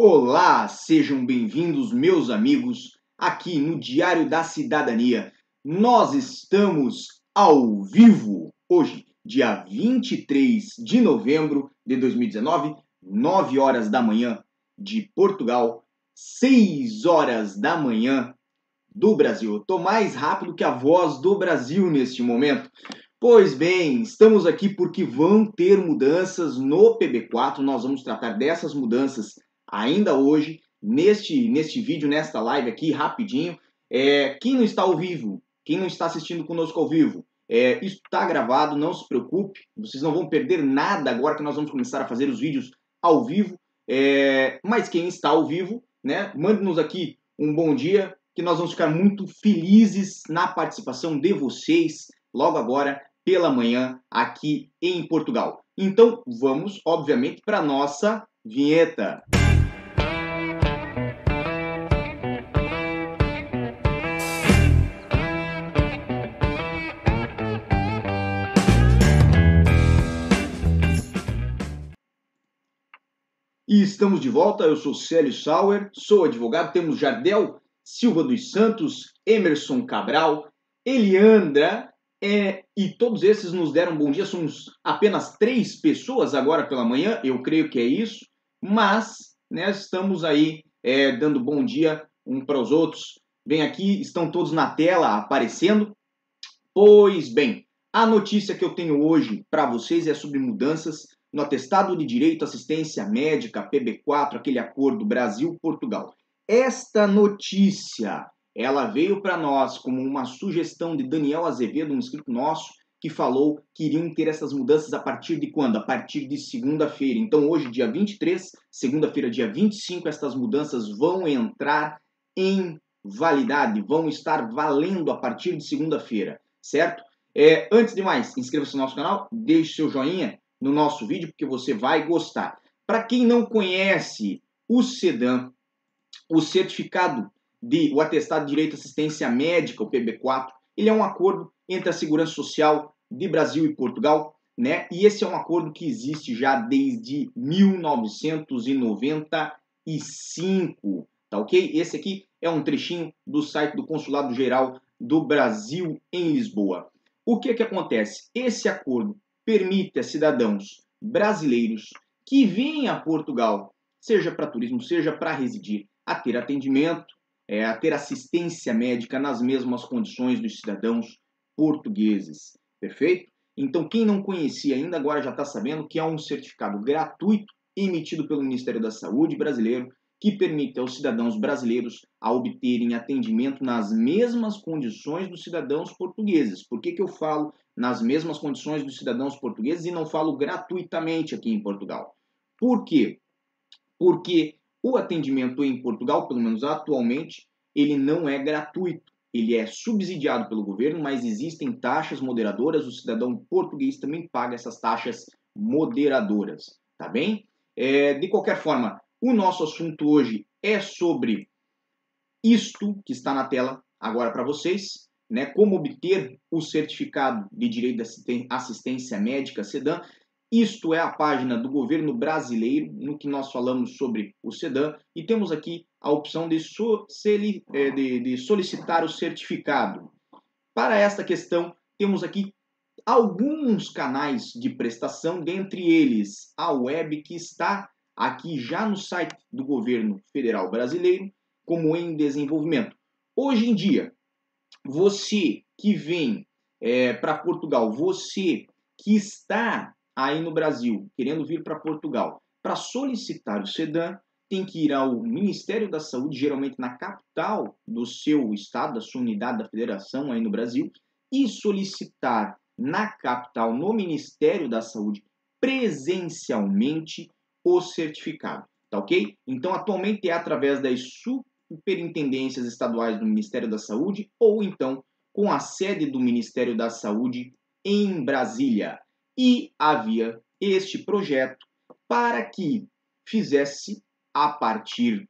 Olá, sejam bem-vindos, meus amigos, aqui no Diário da Cidadania. Nós estamos ao vivo hoje, dia 23 de novembro de 2019, 9 horas da manhã de Portugal, 6 horas da manhã do Brasil. Eu tô mais rápido que a voz do Brasil neste momento. Pois bem, estamos aqui porque vão ter mudanças no PB4. Nós vamos tratar dessas mudanças ainda hoje, neste, neste vídeo, nesta live aqui, rapidinho. É, quem não está ao vivo, quem não está assistindo conosco ao vivo, é, isso está gravado, não se preocupe, vocês não vão perder nada agora que nós vamos começar a fazer os vídeos ao vivo. É, mas quem está ao vivo, né, mande-nos aqui um bom dia, que nós vamos ficar muito felizes na participação de vocês logo agora pela manhã aqui em Portugal. Então vamos, obviamente, para nossa vinheta. E estamos de volta, eu sou Célio Sauer, sou advogado, temos Jardel Silva dos Santos, Emerson Cabral, Eliandra, é, e todos esses nos deram bom dia. Somos apenas três pessoas agora pela manhã, eu creio que é isso, mas né, estamos aí é, dando bom dia um para os outros. Bem, aqui estão todos na tela aparecendo. Pois bem, a notícia que eu tenho hoje para vocês é sobre mudanças no atestado de direito à assistência médica PB4, aquele acordo Brasil-Portugal. Esta notícia, ela veio para nós como uma sugestão de Daniel Azevedo, um inscrito nosso, que falou que iriam ter essas mudanças a partir de quando? A partir de segunda-feira. Então, hoje, dia 23, segunda-feira, dia 25, estas mudanças vão entrar em validade, vão estar valendo a partir de segunda-feira, certo? É, antes de mais, inscreva-se no nosso canal, deixe seu joinha, no nosso vídeo, porque você vai gostar. Para quem não conhece o SEDAM, o certificado de o atestado de direito à assistência médica, o PB4, ele é um acordo entre a Segurança Social de Brasil e Portugal, né? E esse é um acordo que existe já desde 1995, tá OK? Esse aqui é um trechinho do site do Consulado Geral do Brasil em Lisboa. O que que acontece? Esse acordo permite a cidadãos brasileiros que vêm a Portugal, seja para turismo, seja para residir, a ter atendimento, é, a ter assistência médica nas mesmas condições dos cidadãos portugueses. Perfeito? Então, quem não conhecia ainda, agora já está sabendo que há um certificado gratuito emitido pelo Ministério da Saúde brasileiro que permite aos cidadãos brasileiros a obterem atendimento nas mesmas condições dos cidadãos portugueses. Por que, que eu falo nas mesmas condições dos cidadãos portugueses e não falo gratuitamente aqui em Portugal? Por quê? Porque o atendimento em Portugal, pelo menos atualmente, ele não é gratuito. Ele é subsidiado pelo governo, mas existem taxas moderadoras. O cidadão português também paga essas taxas moderadoras, tá bem? É, de qualquer forma, o nosso assunto hoje é sobre isto que está na tela agora para vocês, né? Como obter o certificado de direito de assistência médica SEDAM. Isto é a página do governo brasileiro, no que nós falamos sobre o SEDAM, e temos aqui a opção de, so é, de, de solicitar o certificado. Para esta questão, temos aqui alguns canais de prestação, dentre eles a web que está aqui já no site do governo federal brasileiro como em desenvolvimento. Hoje em dia, você que vem é, para Portugal, você que está aí no Brasil querendo vir para Portugal para solicitar o SEDAM, tem que ir ao Ministério da Saúde, geralmente na capital do seu estado, da sua unidade da federação aí no Brasil, e solicitar na capital, no Ministério da Saúde, presencialmente o certificado, tá ok? Então, atualmente é através das superintendências estaduais do Ministério da Saúde ou então com a sede do Ministério da Saúde em Brasília. E havia este projeto para que fizesse a partir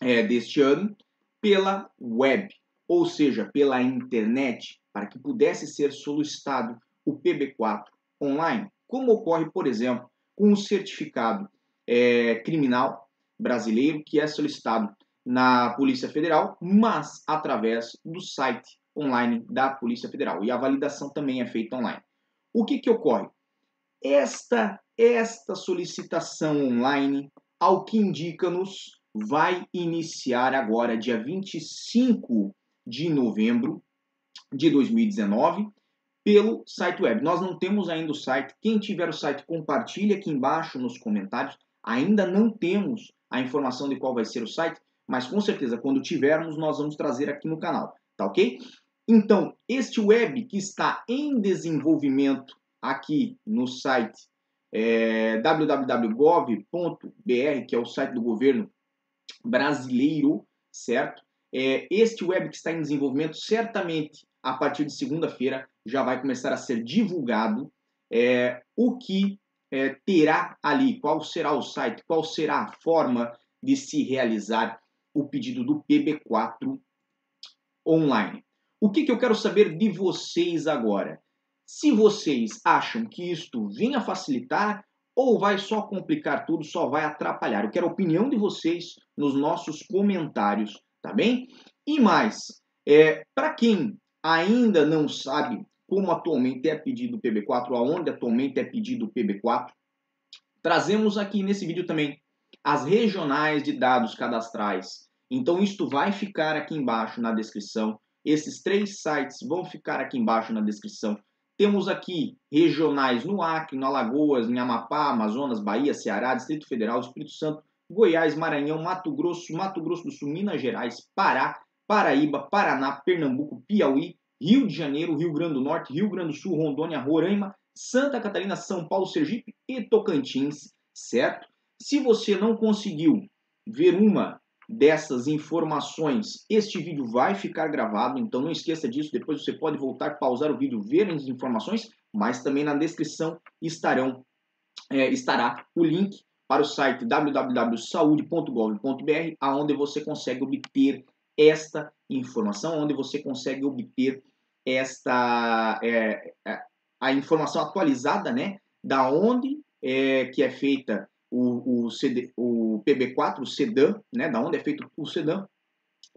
é, deste ano pela web, ou seja, pela internet, para que pudesse ser solicitado o PB4 online, como ocorre, por exemplo, com o certificado é, criminal, brasileiro que é solicitado na Polícia Federal, mas através do site online da Polícia Federal. E a validação também é feita online. O que, que ocorre? Esta, esta solicitação online, ao que indica-nos, vai iniciar agora, dia 25 de novembro de 2019, pelo site web. Nós não temos ainda o site. Quem tiver o site, compartilhe aqui embaixo nos comentários. Ainda não temos a informação de qual vai ser o site, mas com certeza, quando tivermos, nós vamos trazer aqui no canal, tá ok? Então, este web que está em desenvolvimento aqui no site é, www.gov.br, que é o site do governo brasileiro, certo? É, este web que está em desenvolvimento, certamente a partir de segunda-feira já vai começar a ser divulgado é, o que é, terá ali, qual será o site, qual será a forma de se realizar o pedido do PB4 online. O que, que eu quero saber de vocês agora? Se vocês acham que isto venha facilitar ou vai só complicar tudo, só vai atrapalhar. Eu quero a opinião de vocês nos nossos comentários, tá bem? E mais, é, para quem ainda não sabe como atualmente é pedido o PB4, aonde atualmente é pedido o PB4, trazemos aqui nesse vídeo também as regionais de dados cadastrais. Então, isto vai ficar aqui embaixo na descrição. Esses três sites vão ficar aqui embaixo na descrição. Temos aqui regionais no Acre, no Alagoas, em Amapá, Amazonas, Bahia, Ceará, Distrito Federal, Espírito Santo, Goiás, Maranhão, Mato Grosso, Mato Grosso do Sul, Minas Gerais, Pará, Paraíba, Paraná, Pernambuco, Piauí, Rio de Janeiro, Rio Grande do Norte, Rio Grande do Sul, Rondônia, Roraima, Santa Catarina, São Paulo, Sergipe e Tocantins, certo? Se você não conseguiu ver uma dessas informações, este vídeo vai ficar gravado, então não esqueça disso. Depois você pode voltar, pausar o vídeo, ver as informações, mas também na descrição estarão, é, estará o link para o site www.saude.gov.br, aonde você consegue obter esta informação, onde você consegue obter esta é, é a informação atualizada, né, da onde é, que é feita o, o, CD, o PB4, o SEDAM, né, da onde é feito o SEDAM,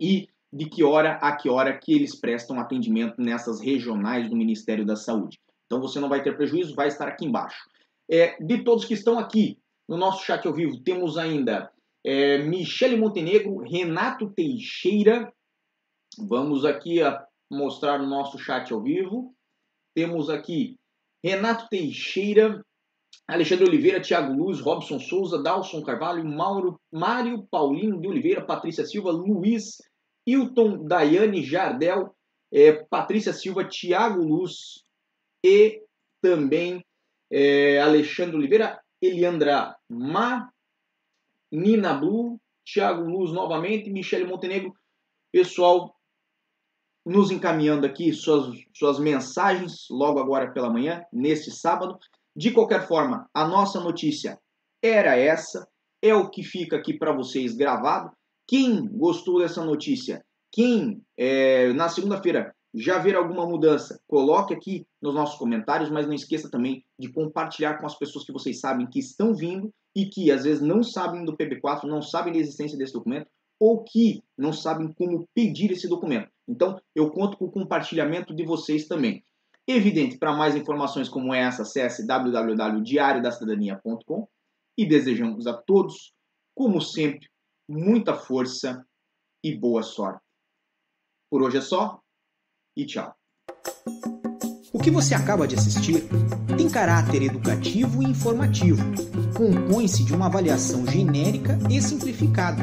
e de que hora a que hora que eles prestam atendimento nessas regionais do Ministério da Saúde. Então você não vai ter prejuízo, vai estar aqui embaixo. É, de todos que estão aqui no nosso chat ao vivo, temos ainda é, Michele Montenegro, Renato Teixeira. Vamos aqui a mostrar o nosso chat ao vivo. Temos aqui Renato Teixeira, Alexandre Oliveira, Thiago Luz, Robson Souza, Dalson Carvalho, Mauro, Mário Paulino de Oliveira, Patrícia Silva, Luiz, Hilton, Daiane Jardel, é, Patrícia Silva, Thiago Luz e também é, Alexandre Oliveira, Eliandra Ma, Nina Blue, Thiago Luz novamente, Michele Montenegro. Pessoal, nos encaminhando aqui suas, suas mensagens logo agora pela manhã, neste sábado. De qualquer forma, a nossa notícia era essa, é o que fica aqui para vocês gravado. Quem gostou dessa notícia, quem é, na segunda-feira já ver alguma mudança, coloque aqui nos nossos comentários, mas não esqueça também de compartilhar com as pessoas que vocês sabem que estão vindo e que às vezes não sabem do PB4, não sabem da existência desse documento ou que não sabem como pedir esse documento. Então, eu conto com o compartilhamento de vocês também. Evidente, para mais informações como essa, acesse www.diariodacidadania.com e desejamos a todos, como sempre, muita força e boa sorte. Por hoje é só e tchau. O que você acaba de assistir tem caráter educativo e informativo. Compõe-se de uma avaliação genérica e simplificada.